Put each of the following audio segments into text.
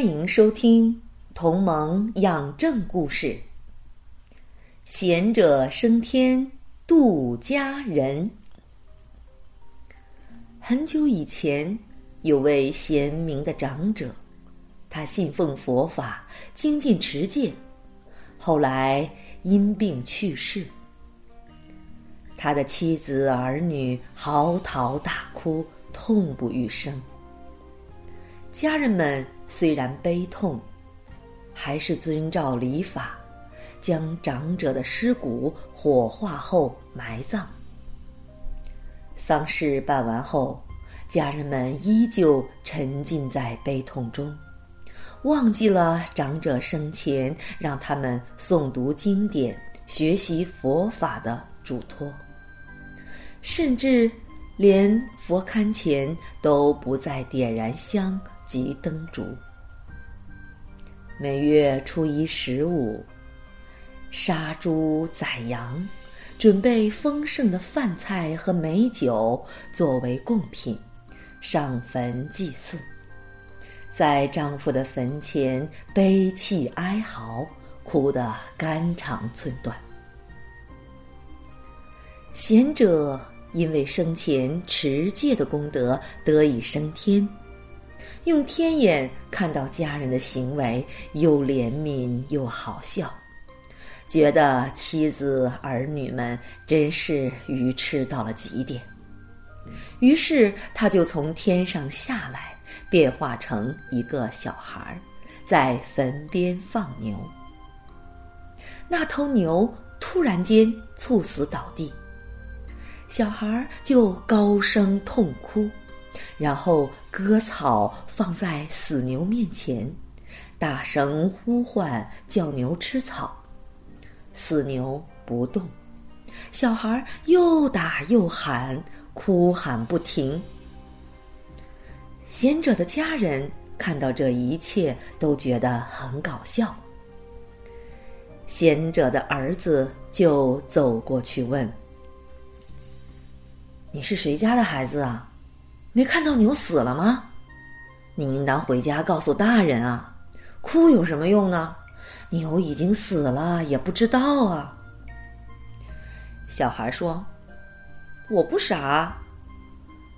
欢迎收听《同盟养正故事》。贤者升天，度家人。很久以前，有位贤明的长者，他信奉佛法，精进持戒，后来因病去世。他的妻子儿女嚎啕大哭，痛不欲生。家人们虽然悲痛，还是遵照礼法，将长者的尸骨火化后埋葬。丧事办完后，家人们依旧沉浸在悲痛中，忘记了长者生前让他们诵读经典、学习佛法的嘱托，甚至连佛龛前都不再点燃香。及灯烛。每月初一、十五，杀猪宰羊，准备丰盛的饭菜和美酒作为贡品，上坟祭祀。在丈夫的坟前悲泣哀嚎，哭得肝肠寸断。贤者因为生前持戒的功德，得以升天。用天眼看到家人的行为，又怜悯又好笑，觉得妻子儿女们真是愚痴到了极点。于是他就从天上下来，变化成一个小孩，在坟边放牛。那头牛突然间猝死倒地，小孩就高声痛哭。然后割草放在死牛面前，大声呼唤叫牛吃草。死牛不动，小孩又打又喊，哭喊不停。贤者的家人看到这一切，都觉得很搞笑。贤者的儿子就走过去问：“你是谁家的孩子啊？”没看到牛死了吗？你应当回家告诉大人啊！哭有什么用呢？牛已经死了，也不知道啊。小孩说：“我不傻。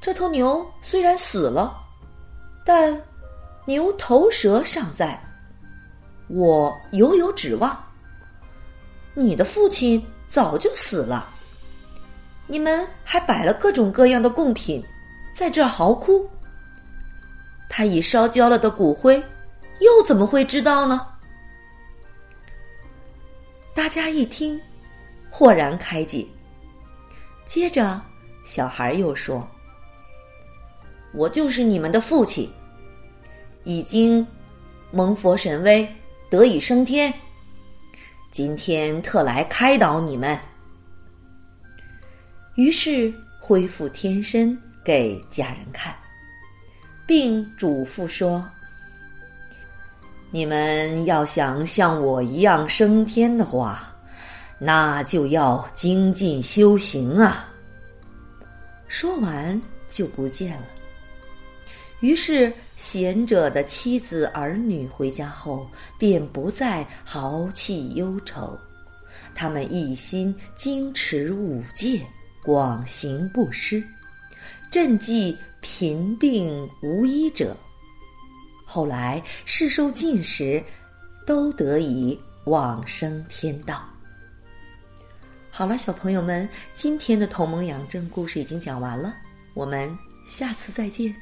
这头牛虽然死了，但牛头蛇尚在，我犹有指望。你的父亲早就死了，你们还摆了各种各样的贡品。”在这嚎哭，他已烧焦了的骨灰，又怎么会知道呢？大家一听，豁然开解。接着，小孩又说：“我就是你们的父亲，已经蒙佛神威，得以升天。今天特来开导你们。”于是恢复天身。给家人看，并嘱咐说：“你们要想像我一样升天的话，那就要精进修行啊。”说完就不见了。于是贤者的妻子儿女回家后，便不再豪气忧愁，他们一心精持五戒，广行布施。赈济贫病无医者，后来世寿尽时，都得以往生天道。好了，小朋友们，今天的同盟养正故事已经讲完了，我们下次再见。